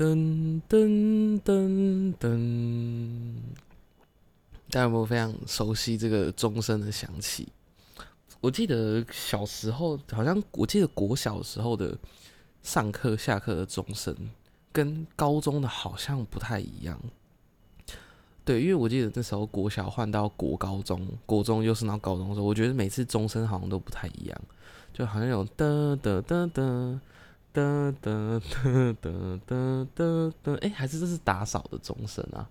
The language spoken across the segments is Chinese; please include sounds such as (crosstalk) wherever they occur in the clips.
噔噔噔噔，大家有没有非常熟悉这个钟声的响起？我记得小时候，好像我记得国小时候的上课下课的钟声，跟高中的好像不太一样。对，因为我记得那时候国小换到国高中，国中又是到高中的时候，我觉得每次钟声好像都不太一样，就好像有噔噔噔噔。哒哒哒哒哒哒哒，哎，还是这是打扫的钟声啊？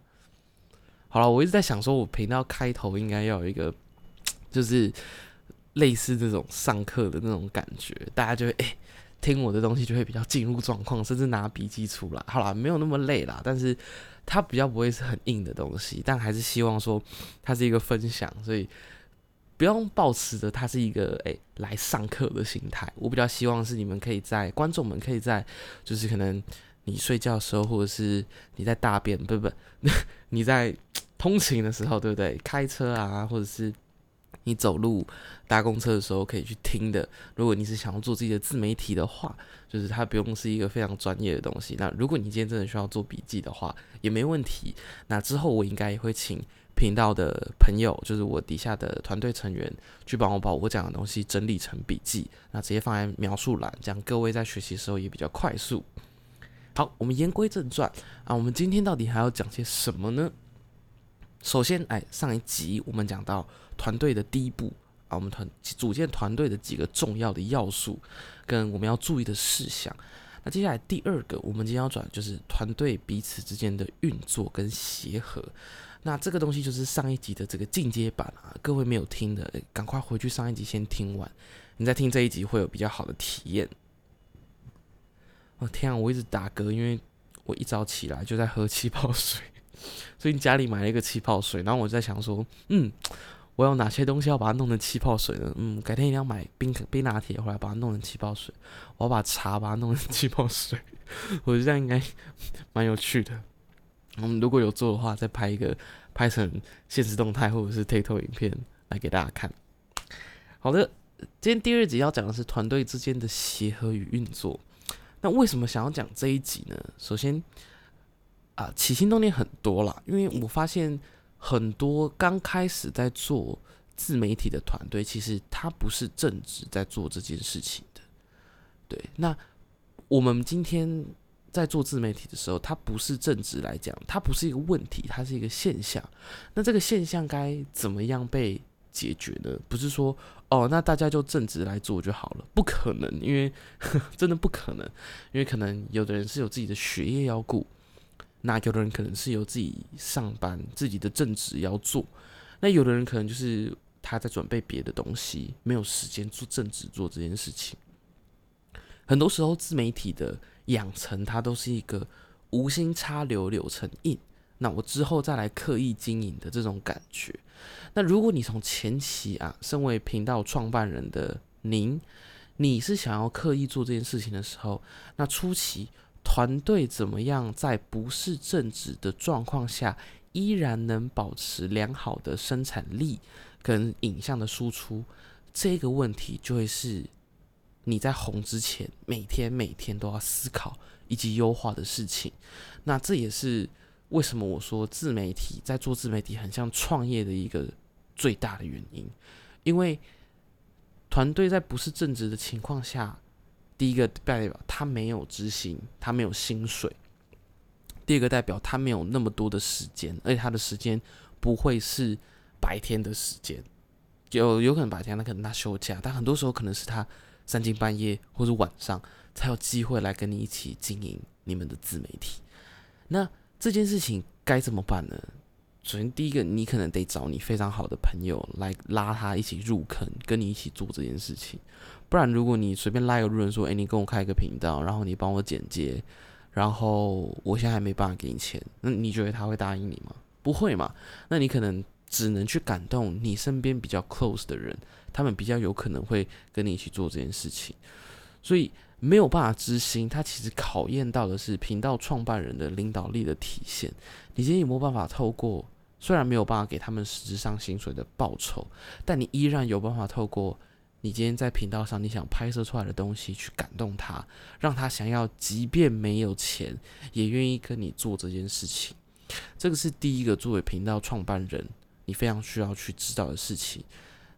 好了，我一直在想说，我频道开头应该要有一个，(tsk) 就是类似这种上课的那种感觉，大家就会哎听我的东西就会比较进入状况，甚至拿笔记出来。好了，没有那么累啦，但是它比较不会是很硬的东西，但还是希望说它是一个分享，所以。不用抱持着它是一个诶来上课的心态，我比较希望是你们可以在观众们可以在就是可能你睡觉的时候，或者是你在大便不不 (laughs) 你在通勤的时候，对不对？开车啊，或者是你走路搭公车的时候可以去听的。如果你是想要做自己的自媒体的话，就是它不用是一个非常专业的东西。那如果你今天真的需要做笔记的话，也没问题。那之后我应该也会请。频道的朋友，就是我底下的团队成员，去帮我把我讲的东西整理成笔记，那直接放在描述栏，这样各位在学习的时候也比较快速。好，我们言归正传啊，我们今天到底还要讲些什么呢？首先，哎，上一集我们讲到团队的第一步啊，我们团组建团队的几个重要的要素跟我们要注意的事项。那接下来第二个，我们今天要转就是团队彼此之间的运作跟协和。那这个东西就是上一集的这个进阶版啊，各位没有听的，赶快回去上一集先听完，你再听这一集会有比较好的体验。哦天啊，我一直打嗝，因为我一早起来就在喝气泡水，(laughs) 所以家里买了一个气泡水，然后我在想说，嗯，我有哪些东西要把它弄成气泡水呢？嗯，改天一定要买冰冰拿铁回来把它弄成气泡水，我要把茶把它弄成气泡水，(laughs) 我觉得这样应该蛮有趣的。我们如果有做的话，再拍一个拍成现实动态或者是 TikTok 影片来给大家看。好的，今天第二集要讲的是团队之间的协和与运作。那为什么想要讲这一集呢？首先啊，起心动念很多啦，因为我发现很多刚开始在做自媒体的团队，其实他不是正直在做这件事情的。对，那我们今天。在做自媒体的时候，它不是正直来讲，它不是一个问题，它是一个现象。那这个现象该怎么样被解决呢？不是说哦，那大家就正直来做就好了，不可能，因为 (laughs) 真的不可能，因为可能有的人是有自己的学业要顾，那有的人可能是有自己上班自己的正职要做，那有的人可能就是他在准备别的东西，没有时间做正职做这件事情。很多时候自媒体的。养成它都是一个无心插柳柳成荫，那我之后再来刻意经营的这种感觉。那如果你从前期啊，身为频道创办人的您，你是想要刻意做这件事情的时候，那初期团队怎么样在不是正直的状况下，依然能保持良好的生产力跟影像的输出，这个问题就会是。你在红之前，每天每天都要思考以及优化的事情。那这也是为什么我说自媒体在做自媒体很像创业的一个最大的原因。因为团队在不是正职的情况下，第一个代表他没有执行，他没有薪水；第二个代表他没有那么多的时间，而且他的时间不会是白天的时间，有有可能白天，那可能他休假，但很多时候可能是他。三更半夜或者晚上才有机会来跟你一起经营你们的自媒体，那这件事情该怎么办呢？首先，第一个，你可能得找你非常好的朋友来拉他一起入坑，跟你一起做这件事情。不然，如果你随便拉一个路人说：“诶，你跟我开一个频道，然后你帮我剪接，然后我现在还没办法给你钱。”那你觉得他会答应你吗？不会嘛？那你可能只能去感动你身边比较 close 的人。他们比较有可能会跟你一起做这件事情，所以没有办法执行。他其实考验到的是频道创办人的领导力的体现。你今天有没有办法透过虽然没有办法给他们实质上薪水的报酬，但你依然有办法透过你今天在频道上你想拍摄出来的东西去感动他，让他想要即便没有钱也愿意跟你做这件事情。这个是第一个作为频道创办人你非常需要去知道的事情。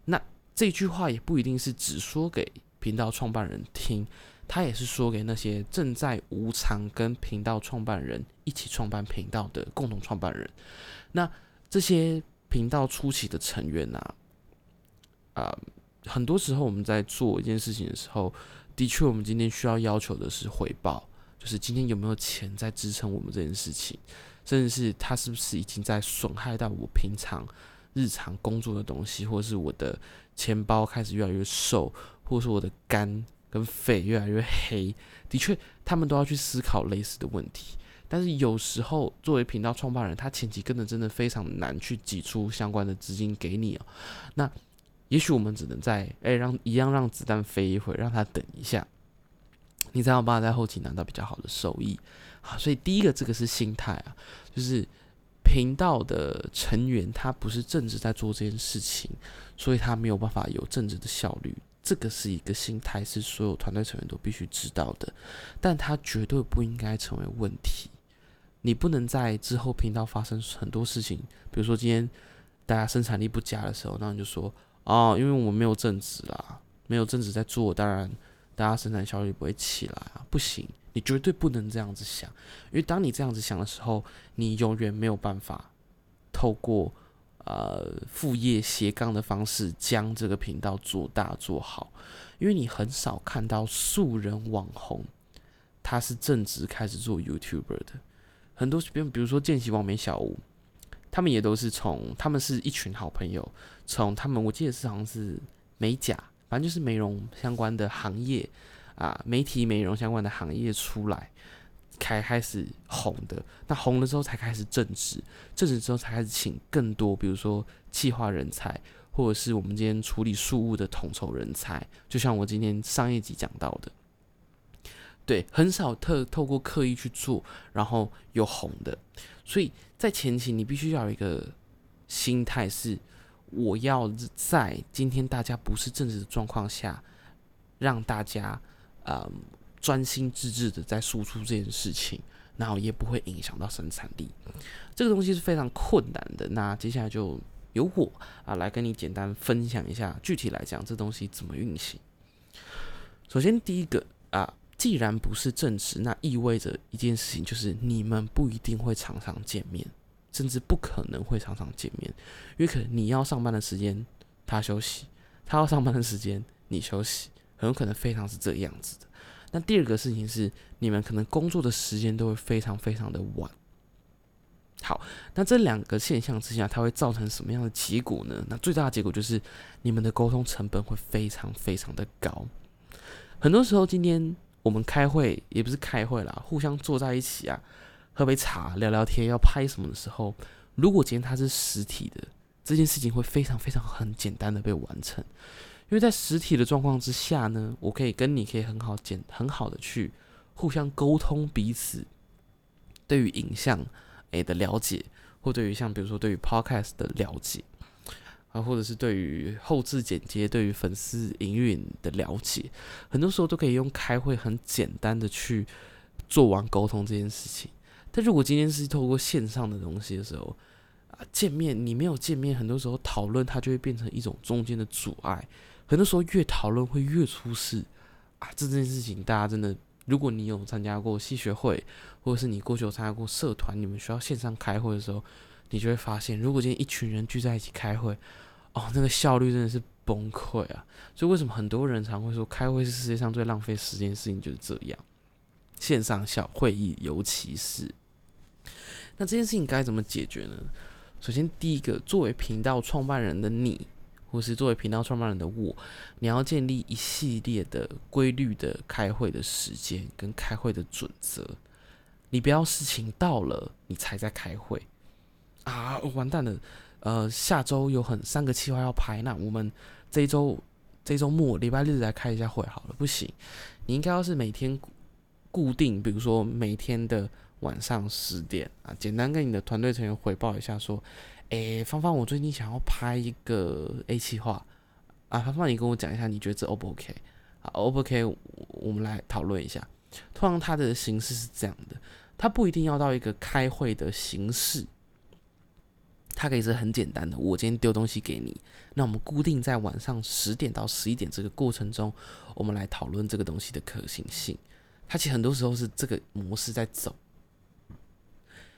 那这句话也不一定是只说给频道创办人听，他也是说给那些正在无偿跟频道创办人一起创办频道的共同创办人。那这些频道初期的成员啊，啊。很多时候我们在做一件事情的时候，的确，我们今天需要要求的是回报，就是今天有没有钱在支撑我们这件事情，甚至是他是不是已经在损害到我平常日常工作的东西，或者是我的钱包开始越来越瘦，或者是我的肝跟肺越来越黑。的确，他们都要去思考类似的问题。但是有时候，作为频道创办人，他前期真的真的非常难去挤出相关的资金给你哦。那也许我们只能在哎让一样让子弹飞一会，让他等一下，你才有办法在后期拿到比较好的收益。好，所以第一个这个是心态啊，就是频道的成员他不是正直在做这件事情，所以他没有办法有正直的效率。这个是一个心态，是所有团队成员都必须知道的，但他绝对不应该成为问题。你不能在之后频道发生很多事情，比如说今天大家生产力不佳的时候，那你就说。哦，因为我们没有正职啦，没有正职在做，当然大家生产效率不会起来啊，不行，你绝对不能这样子想，因为当你这样子想的时候，你永远没有办法透过呃副业斜杠的方式将这个频道做大做好，因为你很少看到素人网红他是正职开始做 YouTuber 的，很多比比如说见习网美小屋。他们也都是从，他们是一群好朋友，从他们我记得是好像是美甲，反正就是美容相关的行业啊，媒体美容相关的行业出来，开开始红的，那红了之后才开始正职，正职之后才开始请更多，比如说企划人才，或者是我们今天处理事务的统筹人才，就像我今天上一集讲到的，对，很少特透过刻意去做，然后有红的。所以在前期，你必须要有一个心态，是我要在今天大家不是正直的状况下，让大家呃专心致志的在输出这件事情，然后也不会影响到生产力。这个东西是非常困难的。那接下来就由我啊来跟你简单分享一下，具体来讲这东西怎么运行。首先第一个啊。既然不是正职，那意味着一件事情，就是你们不一定会常常见面，甚至不可能会常常见面，因为可能你要上班的时间他休息，他要上班的时间你休息，很有可能非常是这样子的。那第二个事情是，你们可能工作的时间都会非常非常的晚。好，那这两个现象之下，它会造成什么样的结果呢？那最大的结果就是你们的沟通成本会非常非常的高。很多时候，今天。我们开会也不是开会啦，互相坐在一起啊，喝杯茶聊聊天，要拍什么的时候，如果今天它是实体的，这件事情会非常非常很简单的被完成，因为在实体的状况之下呢，我可以跟你可以很好简很好的去互相沟通彼此对于影像诶的了解，或对于像比如说对于 podcast 的了解。啊，或者是对于后置剪接、对于粉丝营运的了解，很多时候都可以用开会很简单的去做完沟通这件事情。但如果今天是透过线上的东西的时候，啊，见面你没有见面，很多时候讨论它就会变成一种中间的阻碍。很多时候越讨论会越出事啊！这件事情大家真的，如果你有参加过戏学会，或者是你过去有参加过社团，你们需要线上开会的时候。你就会发现，如果今天一群人聚在一起开会，哦，那个效率真的是崩溃啊！所以为什么很多人常会说，开会是世界上最浪费时间的事情，就是这样。线上小会议，尤其是，那这件事情该怎么解决呢？首先，第一个，作为频道创办人的你，或是作为频道创办人的我，你要建立一系列的规律的开会的时间跟开会的准则。你不要事情到了，你才在开会。啊，完蛋了！呃，下周有很三个计划要拍，那我们这一周这周末礼拜日来开一下会好了。不行，你应该要是每天固定，比如说每天的晚上十点啊，简单跟你的团队成员汇报一下，说，诶，芳芳，我最近想要拍一个 A 计划，啊，芳芳，你跟我讲一下，你觉得这 O 不 OK？啊，O 不 OK？我们来讨论一下。通常它的形式是这样的，它不一定要到一个开会的形式，它可以是很简单的。我今天丢东西给你，那我们固定在晚上十点到十一点这个过程中，我们来讨论这个东西的可行性。它其实很多时候是这个模式在走，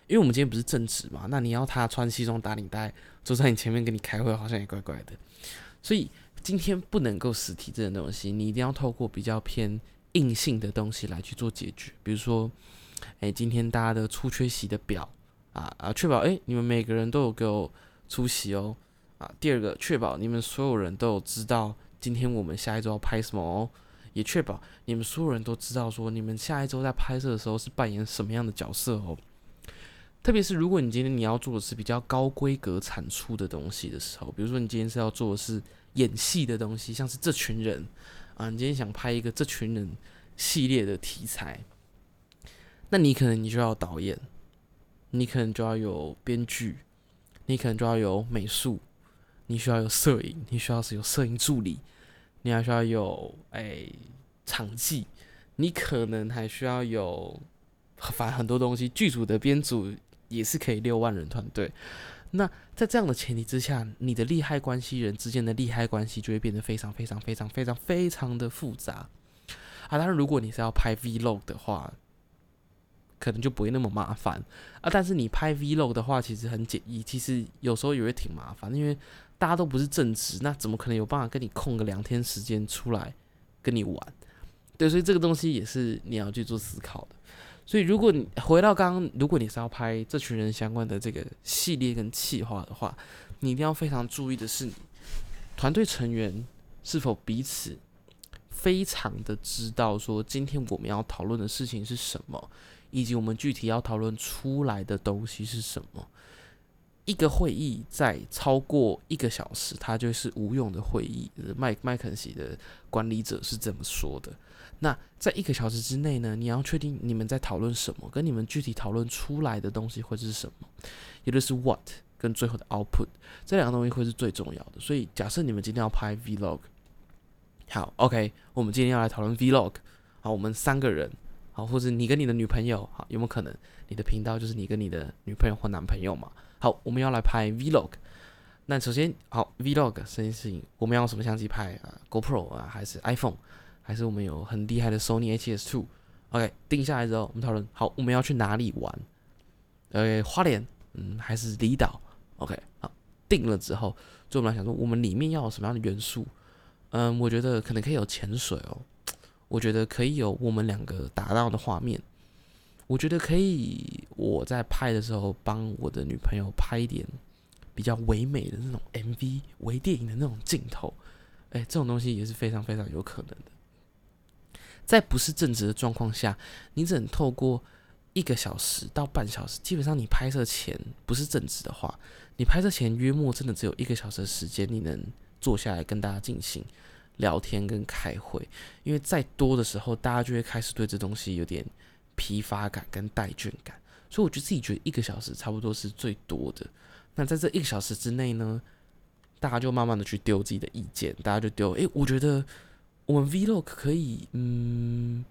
因为我们今天不是正职嘛，那你要他穿西装打领带坐在你前面跟你开会，好像也怪怪的。所以今天不能够实体这种东西，你一定要透过比较偏硬性的东西来去做解决。比如说，哎，今天大家的出缺席的表啊啊，确保哎你们每个人都有给我出席哦啊。第二个，确保你们所有人都有知道今天我们下一周要拍什么哦。也确保你们所有人都知道，说你们下一周在拍摄的时候是扮演什么样的角色哦。特别是如果你今天你要做的是比较高规格产出的东西的时候，比如说你今天是要做的是演戏的东西，像是这群人啊，你今天想拍一个这群人系列的题材，那你可能你就要导演，你可能就要有编剧，你可能就要有美术，你需要有摄影，你需要是有摄影助理。你还需要有哎场记，你可能还需要有反正很多东西。剧组的编组也是可以六万人团队。那在这样的前提之下，你的利害关系人之间的利害关系就会变得非常非常非常非常非常的复杂啊！当然，如果你是要拍 Vlog 的话，可能就不会那么麻烦啊。但是你拍 Vlog 的话，其实很简易，其实有时候也会挺麻烦，因为。大家都不是正职，那怎么可能有办法跟你空个两天时间出来跟你玩？对，所以这个东西也是你要去做思考的。所以如果你回到刚刚，如果你是要拍这群人相关的这个系列跟企划的话，你一定要非常注意的是，团队成员是否彼此非常的知道说今天我们要讨论的事情是什么，以及我们具体要讨论出来的东西是什么。一个会议在超过一个小时，它就是无用的会议。麦麦肯锡的管理者是这么说的。那在一个小时之内呢，你要确定你们在讨论什么，跟你们具体讨论出来的东西会是什么，也就是 what 跟最后的 output 这两个东西会是最重要的。所以，假设你们今天要拍 vlog，好，OK，我们今天要来讨论 vlog。好，我们三个人，好，或者你跟你的女朋友，好，有没有可能你的频道就是你跟你的女朋友或男朋友嘛？好，我们要来拍 Vlog。那首先，好 Vlog 这件事情，我们要用什么相机拍啊？GoPro 啊，还是 iPhone？还是我们有很厉害的 Sony A7S2？OK，定下来之后，我们讨论。好，我们要去哪里玩？呃，花莲，嗯，还是离岛？OK，好，定了之后，就我们来想说，我们里面要有什么样的元素？嗯，我觉得可能可以有潜水哦。我觉得可以有我们两个达到的画面。我觉得可以，我在拍的时候帮我的女朋友拍一点比较唯美的那种 MV、微电影的那种镜头，哎，这种东西也是非常非常有可能的。在不是正直的状况下，你只能透过一个小时到半小时，基本上你拍摄前不是正直的话，你拍摄前约莫真的只有一个小时的时间，你能坐下来跟大家进行聊天跟开会，因为再多的时候，大家就会开始对这东西有点。疲乏感跟怠倦感，所以我觉得自己觉得一个小时差不多是最多的。那在这一个小时之内呢，大家就慢慢的去丢自己的意见，大家就丢，诶，我觉得我们 Vlog 可以，嗯，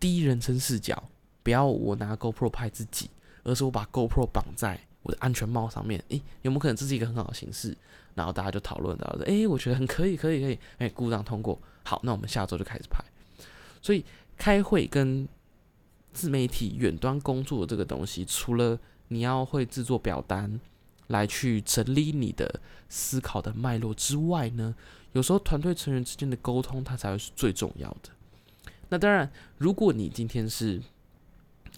第一人称视角，不要我拿 GoPro 拍自己，而是我把 GoPro 绑在我的安全帽上面，诶，有没有可能这是一个很好的形式？然后大家就讨论到说，诶，我觉得很可以，可以，可以，诶，故障通过。好，那我们下周就开始拍。所以开会跟自媒体远端工作的这个东西，除了你要会制作表单来去整理你的思考的脉络之外呢，有时候团队成员之间的沟通，它才会是最重要的。那当然，如果你今天是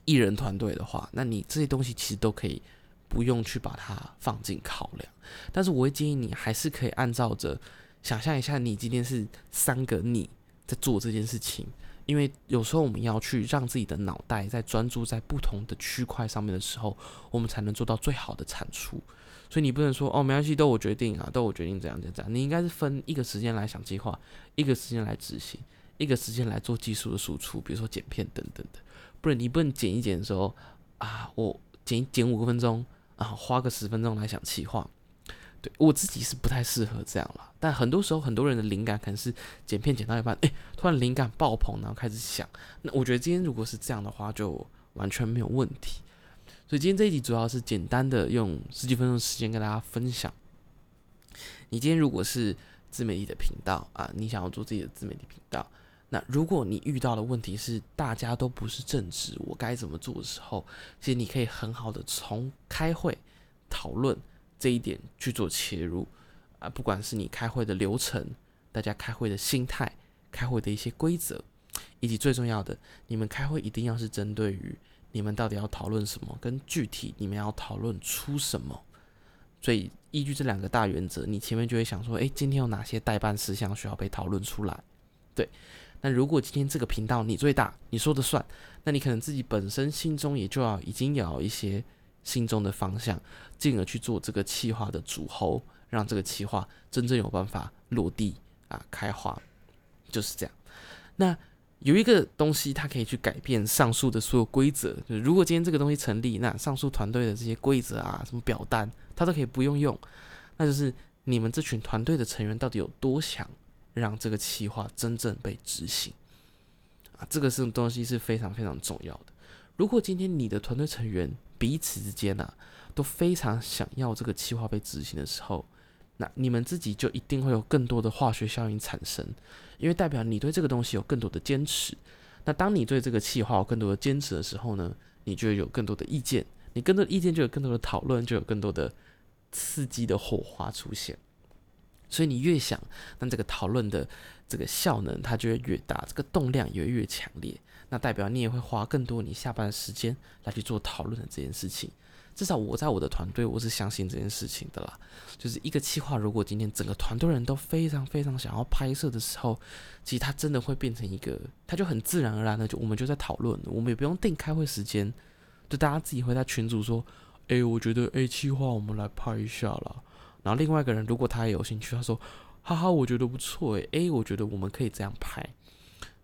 艺人团队的话，那你这些东西其实都可以不用去把它放进考量。但是我会建议你，还是可以按照着想象一下，你今天是三个你在做这件事情。因为有时候我们要去让自己的脑袋在专注在不同的区块上面的时候，我们才能做到最好的产出。所以你不能说哦，没关系，都我决定啊，都我决定怎样怎样。你应该是分一个时间来想计划，一个时间来执行，一个时间来做技术的输出，比如说剪片等等的。不然你不能剪一剪的时候啊，我剪剪五个分钟啊，花个十分钟来想计划，对我自己是不太适合这样啦，但很多时候很多人的灵感可能是剪片剪到一半，哎，突然灵感爆棚，然后开始想。那我觉得今天如果是这样的话，就完全没有问题。所以今天这一集主要是简单的用十几分钟时间跟大家分享。你今天如果是自媒体的频道啊，你想要做自己的自媒体频道，那如果你遇到的问题是大家都不是正直，我该怎么做的时候，其实你可以很好的从开会讨论。这一点去做切入啊，不管是你开会的流程，大家开会的心态，开会的一些规则，以及最重要的，你们开会一定要是针对于你们到底要讨论什么，跟具体你们要讨论出什么。所以依据这两个大原则，你前面就会想说，诶，今天有哪些代办事项需要被讨论出来？对，那如果今天这个频道你最大，你说的算，那你可能自己本身心中也就要已经有一些。心中的方向，进而去做这个企划的主喉，让这个企划真正有办法落地啊开花，就是这样。那有一个东西，它可以去改变上述的所有规则。就是如果今天这个东西成立，那上述团队的这些规则啊，什么表单，它都可以不用用。那就是你们这群团队的成员到底有多强让这个企划真正被执行啊？这个是东西是非常非常重要的。如果今天你的团队成员，彼此之间呐，都非常想要这个计划被执行的时候，那你们自己就一定会有更多的化学效应产生，因为代表你对这个东西有更多的坚持。那当你对这个计划有更多的坚持的时候呢，你就有更多的意见，你更多的意见就有更多的讨论，就有更多的刺激的火花出现。所以你越想，那这个讨论的这个效能它就会越大，这个动量也会越强烈。那代表你也会花更多你下班的时间来去做讨论的这件事情。至少我在我的团队，我是相信这件事情的啦。就是一个企划，如果今天整个团队人都非常非常想要拍摄的时候，其实它真的会变成一个，它就很自然而然的就我们就在讨论，我们也不用定开会时间，就大家自己会在群组说，诶，我觉得 A 企划我们来拍一下啦。然后另外一个人如果他也有兴趣，他说，哈哈，我觉得不错诶诶我觉得我们可以这样拍。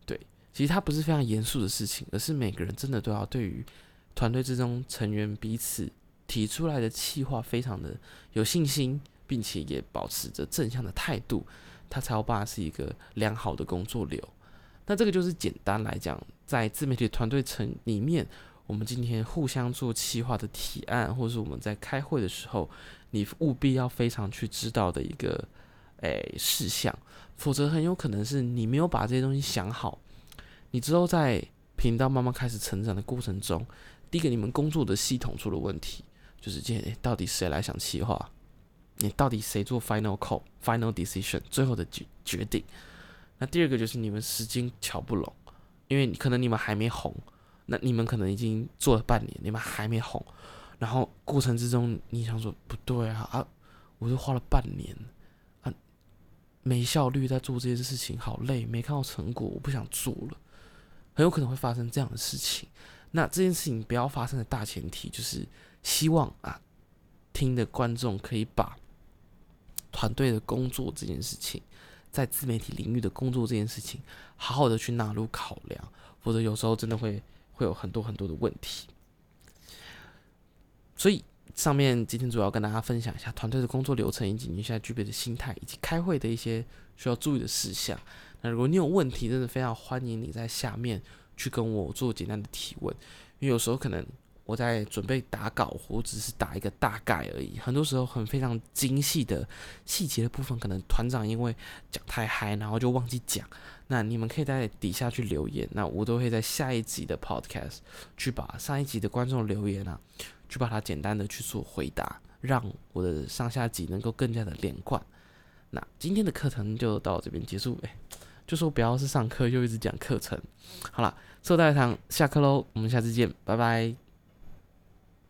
对其实它不是非常严肃的事情，而是每个人真的都要对于团队之中成员彼此提出来的计划非常的有信心，并且也保持着正向的态度，他才有办法是一个良好的工作流。那这个就是简单来讲，在自媒体团队层里面，我们今天互相做企划的提案，或者是我们在开会的时候，你务必要非常去知道的一个诶事项，否则很有可能是你没有把这些东西想好。你之后在频道慢慢开始成长的过程中，第一个你们工作的系统出了问题，就是这到底谁来想企划？你到底谁做 final call、final decision 最后的决决定？那第二个就是你们时间瞧不拢，因为可能你们还没红，那你们可能已经做了半年，你们还没红，然后过程之中你想说不对啊啊，我都花了半年啊，没效率在做这些事情，好累，没看到成果，我不想做了。很有可能会发生这样的事情。那这件事情不要发生的大前提，就是希望啊，听的观众可以把团队的工作这件事情，在自媒体领域的工作这件事情，好好的去纳入考量，否则有时候真的会会有很多很多的问题。所以上面今天主要跟大家分享一下团队的工作流程，以及你现在具备的心态，以及开会的一些需要注意的事项。那如果你有问题，真的非常欢迎你在下面去跟我做简单的提问，因为有时候可能我在准备打稿，或只是打一个大概而已。很多时候很非常精细的细节的部分，可能团长因为讲太嗨，然后就忘记讲。那你们可以在底下去留言，那我都会在下一集的 podcast 去把上一集的观众留言啊，去把它简单的去做回答，让我的上下集能够更加的连贯。那今天的课程就到这边结束，哎。就说不要是上课又一直讲课程，好了，收大堂下课喽，我们下次见，拜拜。